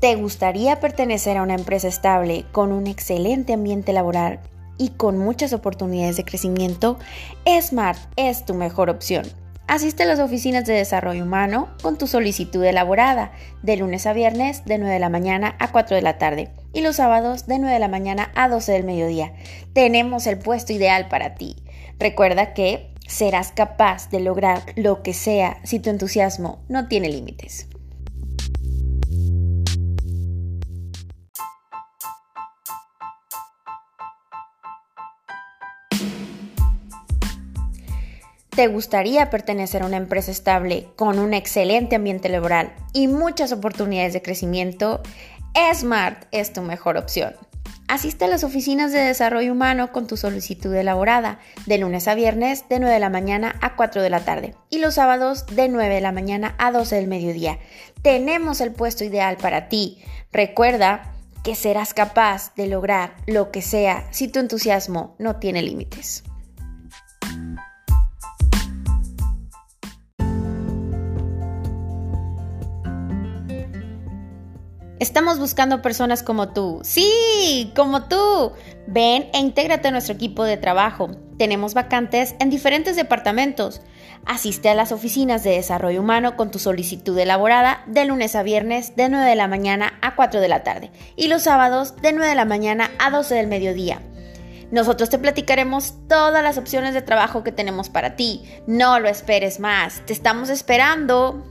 ¿Te gustaría pertenecer a una empresa estable con un excelente ambiente laboral y con muchas oportunidades de crecimiento? Smart es tu mejor opción. Asiste a las oficinas de desarrollo humano con tu solicitud elaborada de lunes a viernes de 9 de la mañana a 4 de la tarde y los sábados de 9 de la mañana a 12 del mediodía. Tenemos el puesto ideal para ti. Recuerda que serás capaz de lograr lo que sea si tu entusiasmo no tiene límites. ¿Te gustaría pertenecer a una empresa estable con un excelente ambiente laboral y muchas oportunidades de crecimiento? Smart es tu mejor opción. Asiste a las oficinas de desarrollo humano con tu solicitud elaborada de lunes a viernes de 9 de la mañana a 4 de la tarde y los sábados de 9 de la mañana a 12 del mediodía. Tenemos el puesto ideal para ti. Recuerda que serás capaz de lograr lo que sea si tu entusiasmo no tiene límites. Estamos buscando personas como tú. Sí, como tú. Ven e intégrate a nuestro equipo de trabajo. Tenemos vacantes en diferentes departamentos. Asiste a las oficinas de desarrollo humano con tu solicitud elaborada de lunes a viernes de 9 de la mañana a 4 de la tarde y los sábados de 9 de la mañana a 12 del mediodía. Nosotros te platicaremos todas las opciones de trabajo que tenemos para ti. No lo esperes más. Te estamos esperando.